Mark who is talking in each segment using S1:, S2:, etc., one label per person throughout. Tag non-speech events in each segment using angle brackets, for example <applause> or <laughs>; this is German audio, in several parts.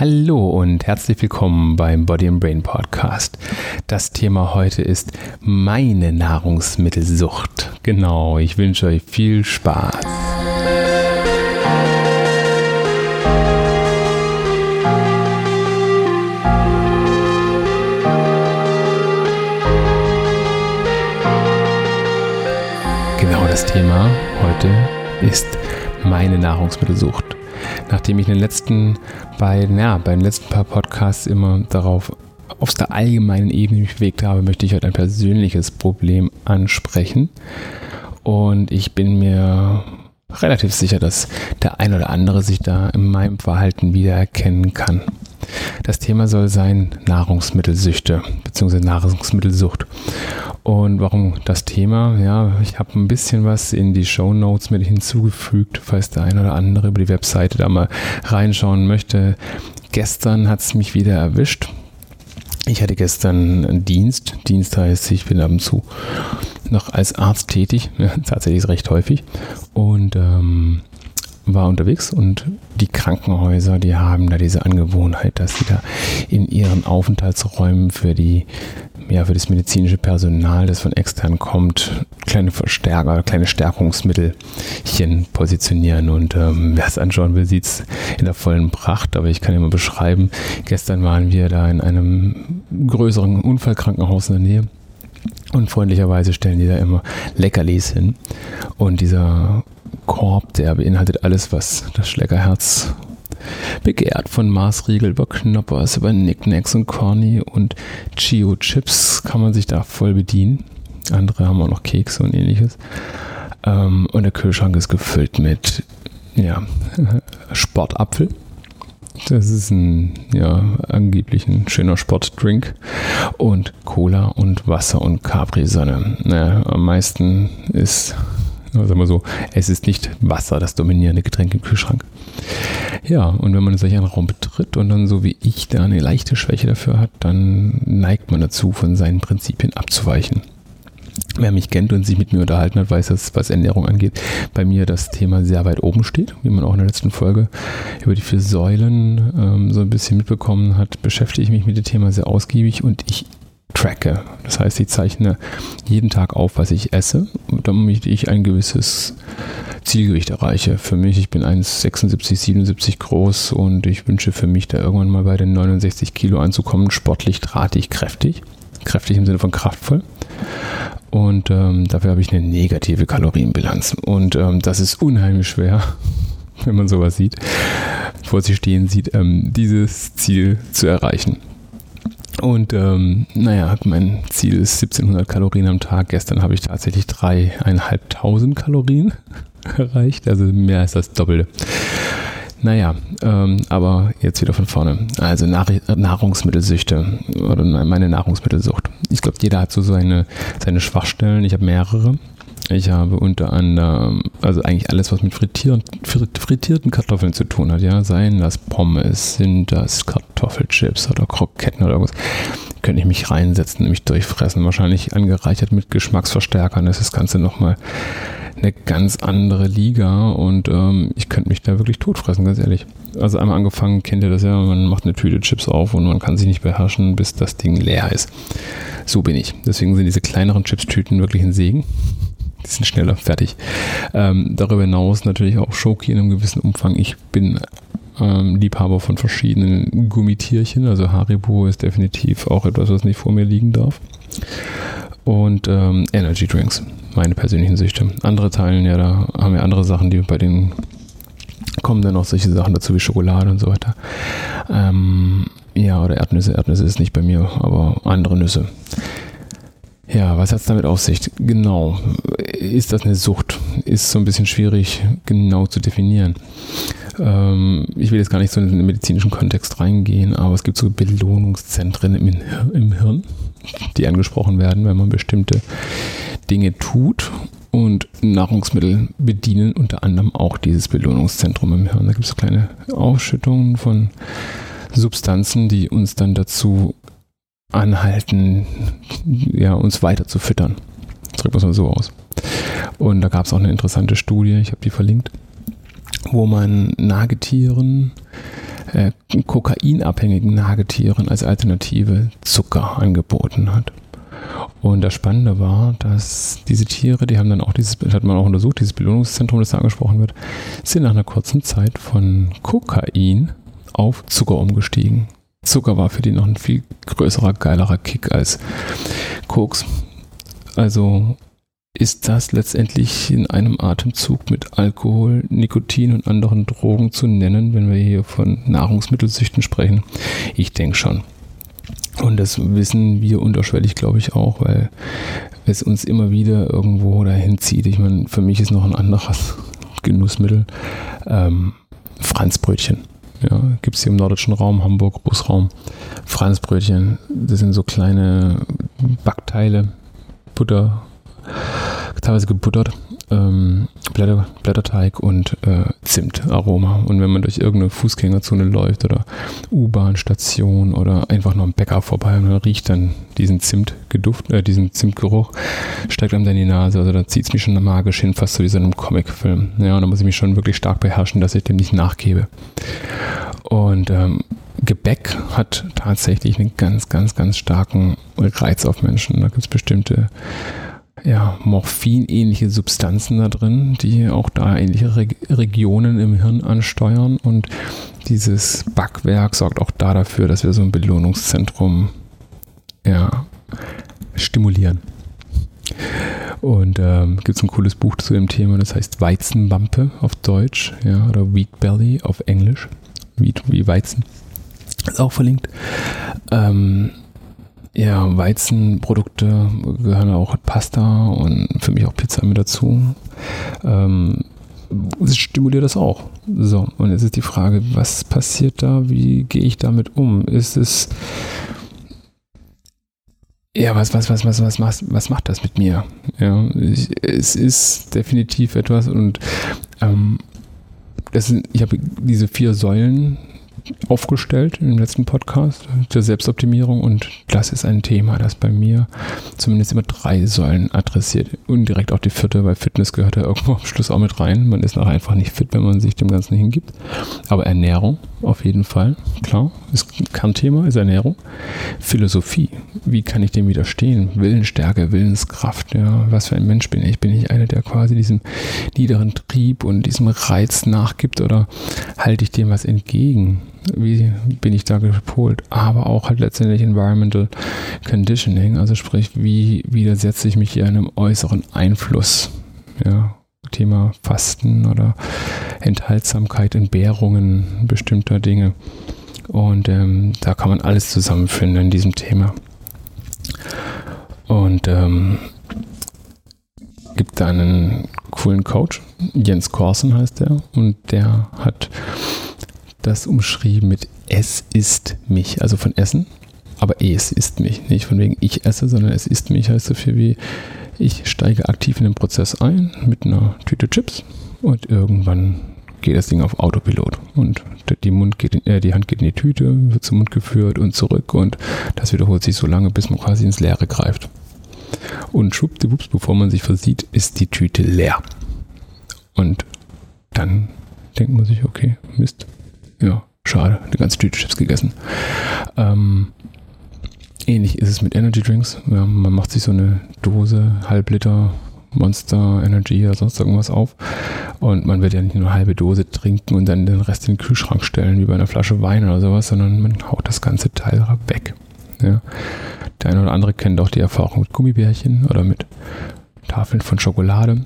S1: Hallo und herzlich willkommen beim Body and Brain Podcast. Das Thema heute ist meine Nahrungsmittelsucht. Genau, ich wünsche euch viel Spaß. Genau das Thema heute ist meine Nahrungsmittelsucht. Nachdem ich in den letzten beiden, ja, bei den letzten paar Podcasts immer darauf auf der allgemeinen Ebene mich bewegt habe, möchte ich heute ein persönliches Problem ansprechen. Und ich bin mir relativ sicher, dass der ein oder andere sich da in meinem Verhalten wiedererkennen kann. Das Thema soll sein Nahrungsmittelsüchte bzw. Nahrungsmittelsucht. Und warum das Thema? Ja, ich habe ein bisschen was in die Show Notes mit hinzugefügt, falls der ein oder andere über die Webseite da mal reinschauen möchte. Gestern hat es mich wieder erwischt. Ich hatte gestern Dienst. Dienst heißt, ich bin ab und zu noch als Arzt tätig. Ja, <laughs> tatsächlich recht häufig. Und ähm, war unterwegs und die Krankenhäuser, die haben da diese Angewohnheit, dass sie da in ihren Aufenthaltsräumen für die ja, für das medizinische Personal, das von extern kommt, kleine Verstärker, kleine Stärkungsmittelchen positionieren. Und ähm, wer es anschauen will, sieht es in der vollen Pracht. Aber ich kann mal beschreiben, gestern waren wir da in einem größeren Unfallkrankenhaus in der Nähe. Und freundlicherweise stellen die da immer Leckerlis hin. Und dieser Korb, der beinhaltet alles, was das Schleckerherz begehrt. Von Maßriegel über Knoppers, über Nicknacks und Corny und Chio Chips kann man sich da voll bedienen. Andere haben auch noch Kekse und ähnliches. Ähm, und der Kühlschrank ist gefüllt mit ja, <laughs> Sportapfel. Das ist ein, ja, angeblich ein schöner Sportdrink. Und Cola und Wasser und Capri-Sonne. Naja, am meisten ist Sagen wir so, es ist nicht Wasser das dominierende Getränk im Kühlschrank. Ja, und wenn man solch einen Raum betritt und dann so wie ich da eine leichte Schwäche dafür hat, dann neigt man dazu, von seinen Prinzipien abzuweichen. Wer mich kennt und sich mit mir unterhalten hat, weiß, dass was Ernährung angeht, bei mir das Thema sehr weit oben steht, wie man auch in der letzten Folge über die vier Säulen ähm, so ein bisschen mitbekommen hat, beschäftige ich mich mit dem Thema sehr ausgiebig und ich tracke. Das heißt, ich zeichne jeden Tag auf, was ich esse, damit ich ein gewisses Zielgewicht erreiche. Für mich, ich bin 1,76, 77 groß und ich wünsche für mich da irgendwann mal bei den 69 Kilo anzukommen. Sportlich, drahtig, kräftig. Kräftig im Sinne von kraftvoll. Und ähm, dafür habe ich eine negative Kalorienbilanz. Und ähm, das ist unheimlich schwer, <laughs> wenn man sowas sieht, vor sich stehen sieht, ähm, dieses Ziel zu erreichen. Und ähm, naja, mein Ziel ist 1700 Kalorien am Tag. Gestern habe ich tatsächlich dreieinhalbtausend Kalorien <laughs> erreicht, also mehr als das Doppelte. Naja, ähm, aber jetzt wieder von vorne. Also Nahrungsmittelsüchte oder meine Nahrungsmittelsucht. Ich glaube, jeder hat so seine, seine Schwachstellen. Ich habe mehrere. Ich habe unter anderem, also eigentlich alles, was mit frittieren, frittierten Kartoffeln zu tun hat, ja, seien das Pommes, sind das Kartoffelchips oder Kroketten oder was, könnte ich mich reinsetzen mich durchfressen. Wahrscheinlich angereichert mit Geschmacksverstärkern ist das Ganze nochmal eine ganz andere Liga und ähm, ich könnte mich da wirklich totfressen, ganz ehrlich. Also einmal angefangen, kennt ihr das ja, man macht eine Tüte Chips auf und man kann sich nicht beherrschen, bis das Ding leer ist. So bin ich. Deswegen sind diese kleineren Chips-Tüten wirklich ein Segen die sind schneller fertig. Ähm, darüber hinaus natürlich auch Schoki in einem gewissen Umfang. Ich bin ähm, Liebhaber von verschiedenen Gummitierchen. Also Haribo ist definitiv auch etwas, was nicht vor mir liegen darf. Und ähm, Energy Drinks, meine persönlichen Süchte. Andere Teilen, ja, da haben wir andere Sachen, die bei denen kommen dann auch solche Sachen dazu wie Schokolade und so weiter. Ähm, ja, oder Erdnüsse. Erdnüsse ist nicht bei mir, aber andere Nüsse. Ja, was hat es damit auf sich? Genau. Ist das eine Sucht? Ist so ein bisschen schwierig genau zu definieren. Ähm, ich will jetzt gar nicht so in den medizinischen Kontext reingehen, aber es gibt so Belohnungszentren im, im Hirn, die angesprochen werden, wenn man bestimmte Dinge tut. Und Nahrungsmittel bedienen unter anderem auch dieses Belohnungszentrum im Hirn. Da gibt es kleine Ausschüttungen von Substanzen, die uns dann dazu anhalten, ja, uns weiter zu füttern. Drücken wir es mal so aus. Und da gab es auch eine interessante Studie, ich habe die verlinkt, wo man Nagetieren äh, kokainabhängigen Nagetieren als Alternative Zucker angeboten hat. Und das Spannende war, dass diese Tiere, die haben dann auch dieses, hat man auch untersucht, dieses Belohnungszentrum, das da angesprochen wird, sind nach einer kurzen Zeit von Kokain auf Zucker umgestiegen. Zucker war für die noch ein viel größerer, geilerer Kick als Koks. Also ist das letztendlich in einem Atemzug mit Alkohol, Nikotin und anderen Drogen zu nennen, wenn wir hier von Nahrungsmittelsüchten sprechen? Ich denke schon. Und das wissen wir unterschwellig, glaube ich, auch, weil es uns immer wieder irgendwo dahin zieht. Ich meine, für mich ist noch ein anderes Genussmittel ähm, Franzbrötchen. Ja, gibt es hier im nordischen Raum, Hamburg, Großraum. Franzbrötchen, das sind so kleine Backteile, Butter, teilweise gebuttert, ähm, Blätter, Blätterteig und äh, Zimtaroma. Und wenn man durch irgendeine Fußgängerzone läuft oder U-Bahn-Station oder einfach nur am Bäcker vorbei und man riecht dann diesen Zimtgeduft, äh, diesen Zimtgeruch, steigt einem dann die Nase. Also da zieht es mich schon magisch hin, fast so wie so einem Comicfilm. Ja, und da muss ich mich schon wirklich stark beherrschen, dass ich dem nicht nachgebe. Und ähm, Gebäck hat tatsächlich einen ganz, ganz, ganz starken Reiz auf Menschen. Da gibt es bestimmte ja, Morphin-ähnliche Substanzen da drin, die auch da ähnliche Re Regionen im Hirn ansteuern. Und dieses Backwerk sorgt auch da dafür, dass wir so ein Belohnungszentrum ja, stimulieren. Und ähm, gibt es ein cooles Buch zu dem Thema, das heißt Weizenwampe auf Deutsch, ja, oder Wheat Belly auf Englisch. Wheat wie Weizen. Ist auch verlinkt. Ähm, ja, Weizenprodukte gehören auch Pasta und für mich auch Pizza mit dazu. Ähm, stimuliert das auch. So, und jetzt ist die Frage, was passiert da? Wie gehe ich damit um? Ist es. Ja, was, was, was, was, was, was, was macht das mit mir? Ja, ich, es ist definitiv etwas und ähm, das sind, ich habe diese vier Säulen aufgestellt im letzten Podcast zur Selbstoptimierung und das ist ein Thema, das bei mir zumindest immer drei Säulen adressiert. Und direkt auch die vierte, weil Fitness gehört ja irgendwo <laughs> am Schluss auch mit rein. Man ist nachher einfach nicht fit, wenn man sich dem Ganzen hingibt. Aber Ernährung auf jeden Fall, klar, ist Kernthema, ist Ernährung. Philosophie, wie kann ich dem widerstehen? Willensstärke, Willenskraft, ja, was für ein Mensch bin ich? Bin ich einer, der quasi diesem niederen Trieb und diesem Reiz nachgibt oder halte ich dem was entgegen? Wie bin ich da gepolt, aber auch halt letztendlich Environmental Conditioning, also sprich, wie widersetze ich mich hier einem äußeren Einfluss, ja, Thema Fasten oder Enthaltsamkeit, Entbehrungen bestimmter Dinge. Und ähm, da kann man alles zusammenfinden in diesem Thema. Und ähm, gibt da einen coolen Coach, Jens Korsen heißt der, und der hat das umschrieben mit Es ist mich, also von Essen, aber es ist mich. Nicht von wegen ich esse, sondern es ist mich heißt so viel wie ich steige aktiv in den Prozess ein mit einer Tüte Chips und irgendwann geht das Ding auf Autopilot und die, Mund geht in, äh, die Hand geht in die Tüte, wird zum Mund geführt und zurück und das wiederholt sich so lange, bis man quasi ins Leere greift. Und schwuppdiwupps, bevor man sich versieht, ist die Tüte leer. Und dann denkt man sich, okay, Mist, ja, schade, eine ganze Tüte Chips gegessen. Ähm, ähnlich ist es mit Energy Drinks. Ja, man macht sich so eine Dose, halb Liter Monster Energy oder sonst irgendwas auf. Und man wird ja nicht nur eine halbe Dose trinken und dann den Rest in den Kühlschrank stellen, wie bei einer Flasche Wein oder sowas, sondern man haut das ganze Teil weg. Ja. Der eine oder andere kennt auch die Erfahrung mit Gummibärchen oder mit Tafeln von Schokolade.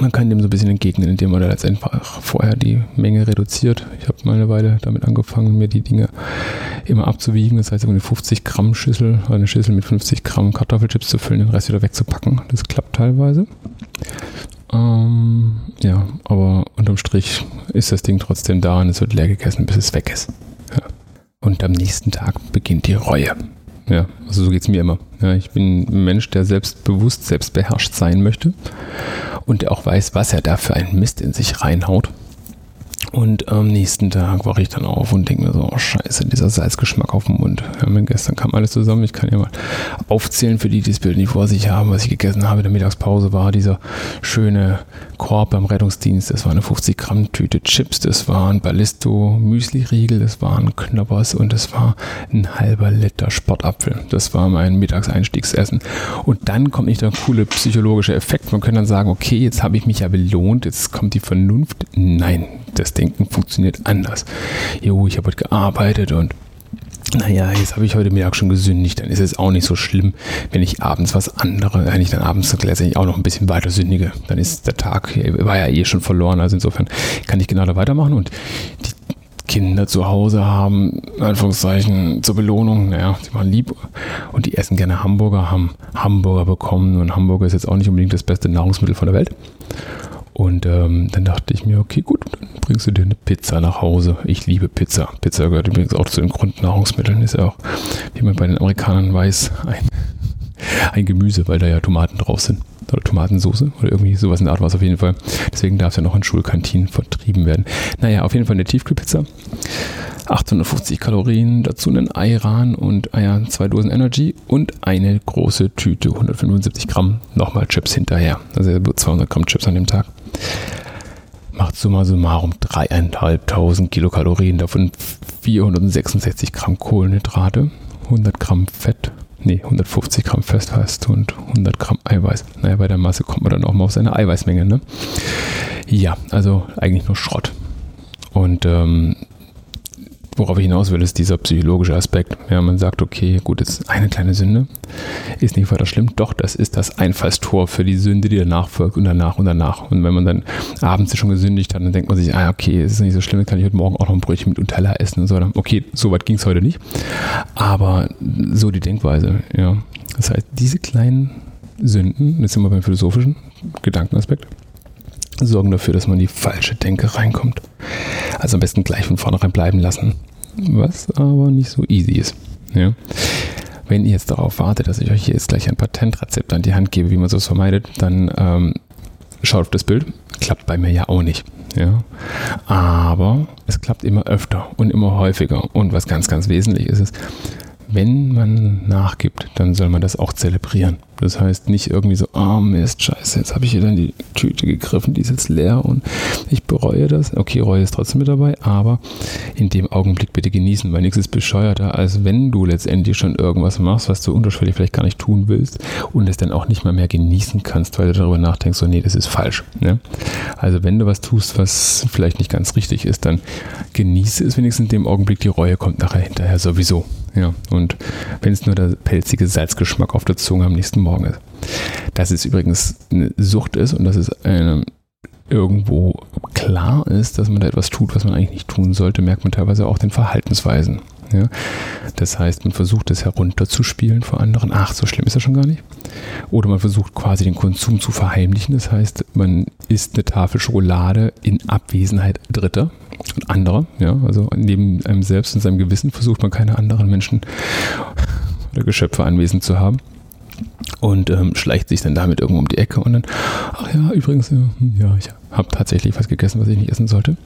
S1: Man kann dem so ein bisschen entgegnen, indem man da letztendlich vorher die Menge reduziert. Ich habe mal eine Weile damit angefangen, mir die Dinge immer abzuwiegen. Das heißt, eine 50 Gramm Schüssel, eine Schüssel mit 50 Gramm Kartoffelchips zu füllen, den Rest wieder wegzupacken. Das klappt teilweise. Ähm, ja, aber unterm Strich ist das Ding trotzdem da und es wird leer gegessen, bis es weg ist. Ja. Und am nächsten Tag beginnt die Reue. Ja, also so geht es mir immer. Ja, ich bin ein Mensch, der selbstbewusst, selbstbeherrscht sein möchte und der auch weiß, was er da für einen Mist in sich reinhaut. Und am nächsten Tag wache ich dann auf und denke mir so, oh scheiße, dieser Salzgeschmack auf dem Mund. Ja, gestern kam alles zusammen. Ich kann ja mal aufzählen für die, die das Bild nicht vor sich haben, was ich gegessen habe. In der Mittagspause war dieser schöne Korb beim Rettungsdienst. Das war eine 50 Gramm Tüte Chips, das war ein Ballisto Müsli-Riegel, das waren Knoppers und das war ein halber Liter Sportapfel. Das war mein Mittagseinstiegsessen. Und dann kommt nicht der coole psychologische Effekt. Man könnte dann sagen, okay, jetzt habe ich mich ja belohnt, jetzt kommt die Vernunft. Nein, das Denken funktioniert anders. Jo, ich habe heute gearbeitet und naja, jetzt habe ich heute Mittag schon gesündigt, dann ist es auch nicht so schlimm, wenn ich abends was anderes, wenn ich dann abends letztendlich auch noch ein bisschen weiter sündige. Dann ist der Tag, war ja eh schon verloren, also insofern kann ich genau da weitermachen und die Kinder zu Hause haben, in Anführungszeichen, zur Belohnung, naja, sie waren lieb und die essen gerne Hamburger, haben Hamburger bekommen und Hamburger ist jetzt auch nicht unbedingt das beste Nahrungsmittel von der Welt. Und ähm, dann dachte ich mir, okay, gut, bringst du dir eine Pizza nach Hause. Ich liebe Pizza. Pizza gehört übrigens auch zu den Grundnahrungsmitteln. Ist ja auch, wie man bei den Amerikanern weiß, ein, <laughs> ein Gemüse, weil da ja Tomaten drauf sind. Oder Tomatensoße oder irgendwie sowas in der Art war es auf jeden Fall. Deswegen darf es ja noch in Schulkantinen vertrieben werden. Naja, auf jeden Fall eine Tiefkühlpizza. 850 Kalorien, dazu einen Ayran und ja, zwei Dosen Energy und eine große Tüte, 175 Gramm, nochmal Chips hinterher. Also 200 Gramm Chips an dem Tag macht summa summarum dreieinhalbtausend Kilokalorien, davon 466 Gramm Kohlenhydrate, 100 Gramm Fett, nee, 150 Gramm Fest und 100 Gramm Eiweiß. Naja, bei der Masse kommt man dann auch mal auf seine Eiweißmenge, ne? Ja, also eigentlich nur Schrott. Und ähm, worauf ich hinaus will, ist dieser psychologische Aspekt. Ja, man sagt, okay, gut, ist eine kleine Sünde, ist nicht weiter schlimm. Doch, das ist das Einfallstor für die Sünde, die danach folgt und danach und danach. Und wenn man dann abends schon gesündigt hat, dann denkt man sich, ah, okay, es ist nicht so schlimm, kann ich heute Morgen auch noch ein Brötchen mit Nutella essen und so. Okay, so weit ging es heute nicht. Aber so die Denkweise, ja. Das heißt, diese kleinen Sünden, jetzt sind wir beim philosophischen Gedankenaspekt, sorgen dafür, dass man in die falsche Denke reinkommt. Also am besten gleich von vornherein bleiben lassen. Was aber nicht so easy ist. Ja. Wenn ihr jetzt darauf wartet, dass ich euch jetzt gleich ein Patentrezept an die Hand gebe, wie man sowas vermeidet, dann ähm, schaut auf das Bild. Klappt bei mir ja auch nicht. Ja. Aber es klappt immer öfter und immer häufiger. Und was ganz, ganz wesentlich ist, ist, wenn man nachgibt, dann soll man das auch zelebrieren. Das heißt nicht irgendwie so, ah oh Mist, scheiße, jetzt habe ich hier dann die Tüte gegriffen, die ist jetzt leer und ich bereue das. Okay, Reue ist trotzdem mit dabei, aber in dem Augenblick bitte genießen, weil nichts ist bescheuerter, als wenn du letztendlich schon irgendwas machst, was du unterschwellig vielleicht gar nicht tun willst und es dann auch nicht mal mehr genießen kannst, weil du darüber nachdenkst, so nee, das ist falsch. Ne? Also wenn du was tust, was vielleicht nicht ganz richtig ist, dann genieße es wenigstens in dem Augenblick, die Reue kommt nachher hinterher sowieso. Ja, und wenn es nur der pelzige Salzgeschmack auf der Zunge am nächsten Morgen ist. Dass es übrigens eine Sucht ist und dass es eine, irgendwo klar ist, dass man da etwas tut, was man eigentlich nicht tun sollte, merkt man teilweise auch den Verhaltensweisen. Ja? Das heißt, man versucht es herunterzuspielen vor anderen. Ach, so schlimm ist das schon gar nicht. Oder man versucht quasi den Konsum zu verheimlichen. Das heißt, man isst eine Tafel Schokolade in Abwesenheit Dritter und anderer. Ja? Also neben einem selbst und seinem Gewissen versucht man keine anderen Menschen oder Geschöpfe anwesend zu haben und ähm, schleicht sich dann damit irgendwo um die Ecke und dann, ach ja, übrigens, ja, hm, ja ich habe tatsächlich was gegessen, was ich nicht essen sollte.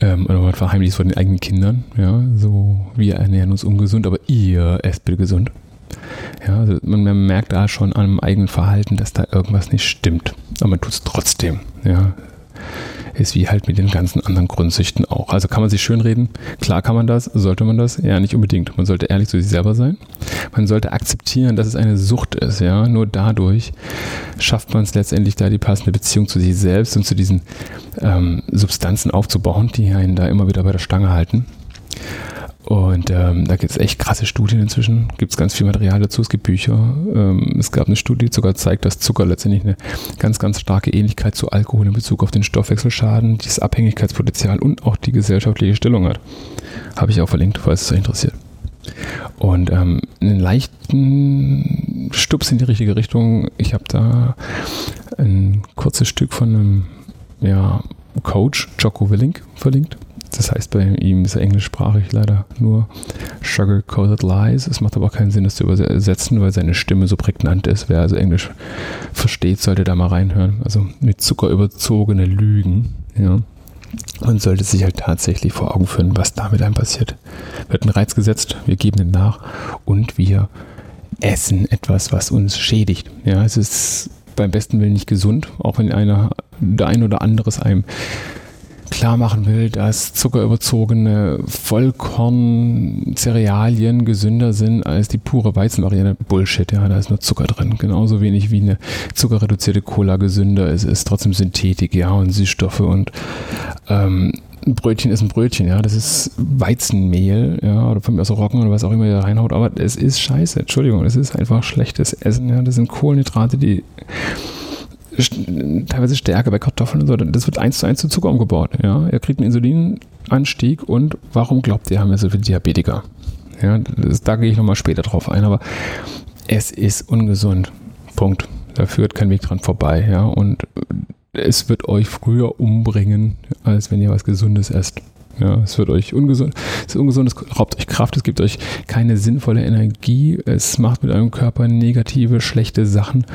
S1: Ähm, oder man verheimlicht es von den eigenen Kindern, ja, so, wir ernähren uns ungesund, aber ihr esst bitte gesund. Ja, also man, merkt da schon an einem eigenen Verhalten, dass da irgendwas nicht stimmt. Aber man tut es trotzdem, ja ist wie halt mit den ganzen anderen Grundsüchten auch. Also kann man sich schönreden? Klar kann man das, sollte man das? Ja, nicht unbedingt. Man sollte ehrlich zu sich selber sein. Man sollte akzeptieren, dass es eine Sucht ist. Ja, nur dadurch schafft man es letztendlich, da die passende Beziehung zu sich selbst und zu diesen ähm, Substanzen aufzubauen, die einen da immer wieder bei der Stange halten. Und ähm, da gibt es echt krasse Studien inzwischen. Gibt es ganz viel Material dazu. Es gibt Bücher. Ähm, es gab eine Studie, die sogar zeigt, dass Zucker letztendlich eine ganz, ganz starke Ähnlichkeit zu Alkohol in Bezug auf den Stoffwechselschaden, dieses Abhängigkeitspotenzial und auch die gesellschaftliche Stellung hat. Habe ich auch verlinkt, falls es euch interessiert. Und ähm, einen leichten Stups in die richtige Richtung. Ich habe da ein kurzes Stück von einem ja, Coach, Jocko Willink, verlinkt das heißt, bei ihm ist er englischsprachig leider nur Sugar-Coated Lies. Es macht aber auch keinen Sinn, das zu übersetzen, weil seine Stimme so prägnant ist. Wer also Englisch versteht, sollte da mal reinhören. Also mit Zucker überzogene Lügen. Ja. Man sollte sich halt tatsächlich vor Augen führen, was damit einem passiert. Wird ein Reiz gesetzt, wir geben den nach und wir essen etwas, was uns schädigt. Ja, es ist beim besten Willen nicht gesund, auch wenn einer, der ein oder anderes einem klar machen will, dass zuckerüberzogene Vollkorn-Cerealien gesünder sind als die pure Weizenvariante. Bullshit, ja, da ist nur Zucker drin. Genauso wenig wie eine zuckerreduzierte Cola gesünder ist, ist trotzdem Synthetik, ja, und Süßstoffe und ähm, ein Brötchen ist ein Brötchen, ja, das ist Weizenmehl, ja, oder von mir aus Roggen oder was auch immer ihr reinhaut, aber es ist scheiße, Entschuldigung, es ist einfach schlechtes Essen, ja, das sind Kohlenhydrate, die teilweise Stärke bei Kartoffeln und so, das wird eins zu eins zu Zucker umgebaut. Ja? Er kriegt einen Insulinanstieg und warum glaubt ihr, haben wir so viele Diabetiker? Ja, das, da gehe ich nochmal später drauf ein, aber es ist ungesund. Punkt. Da führt kein Weg dran vorbei. Ja? Und es wird euch früher umbringen, als wenn ihr was Gesundes esst. Ja, es wird euch ungesund, es ist ungesund, es raubt euch Kraft, es gibt euch keine sinnvolle Energie, es macht mit eurem Körper negative, schlechte Sachen.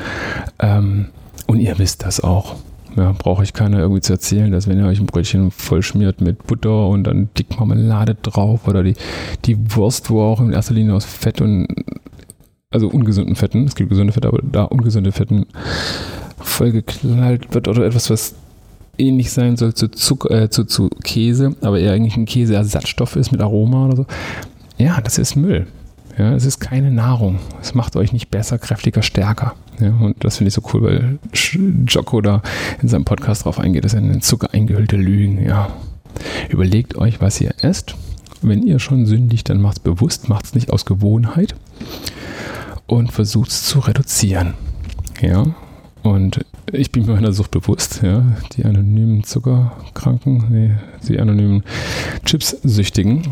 S1: Ähm, und ihr wisst das auch. Ja, brauche ich keiner irgendwie zu erzählen, dass wenn ihr euch ein Brötchen vollschmiert mit Butter und dann dick Marmelade drauf oder die, die Wurst, wo auch in erster Linie aus Fett und also ungesunden Fetten, es gibt gesunde Fette, aber da ungesunde Fetten vollgeknallt wird oder etwas, was ähnlich sein soll zu, Zucker, äh, zu, zu Käse, aber eher eigentlich ein Käseersatzstoff ist mit Aroma oder so. Ja, das ist Müll. Ja, es ist keine Nahrung. Es macht euch nicht besser, kräftiger, stärker. Ja, und das finde ich so cool, weil Jocko da in seinem Podcast drauf eingeht, das sind Zucker eingehüllte Lügen. Ja. Überlegt euch, was ihr esst. Wenn ihr schon sündigt, dann macht es bewusst, macht es nicht aus Gewohnheit und versucht es zu reduzieren. Ja, und ich bin mir meiner Sucht bewusst, ja. Die anonymen Zuckerkranken, nee, die anonymen Chips-Süchtigen.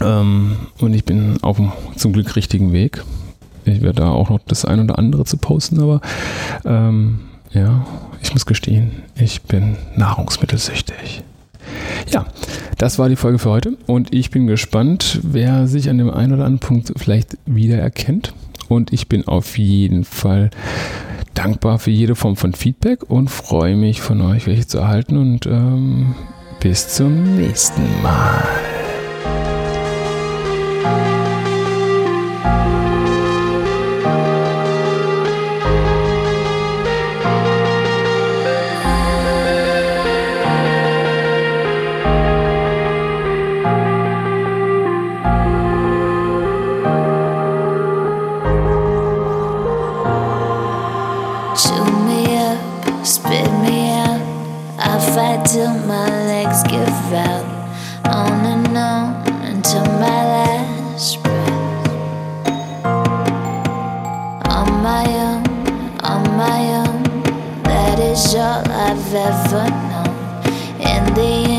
S1: Ähm, und ich bin auf dem zum Glück richtigen Weg. Ich werde da auch noch das ein oder andere zu posten, aber ähm, ja, ich muss gestehen, ich bin nahrungsmittelsüchtig. Ja, das war die Folge für heute und ich bin gespannt, wer sich an dem einen oder anderen Punkt vielleicht wiedererkennt. Und ich bin auf jeden Fall dankbar für jede Form von Feedback und freue mich von euch welche zu erhalten und ähm, bis zum nächsten Mal. On and on until my last breath. On my own, on my own. That is all I've ever known. In the end,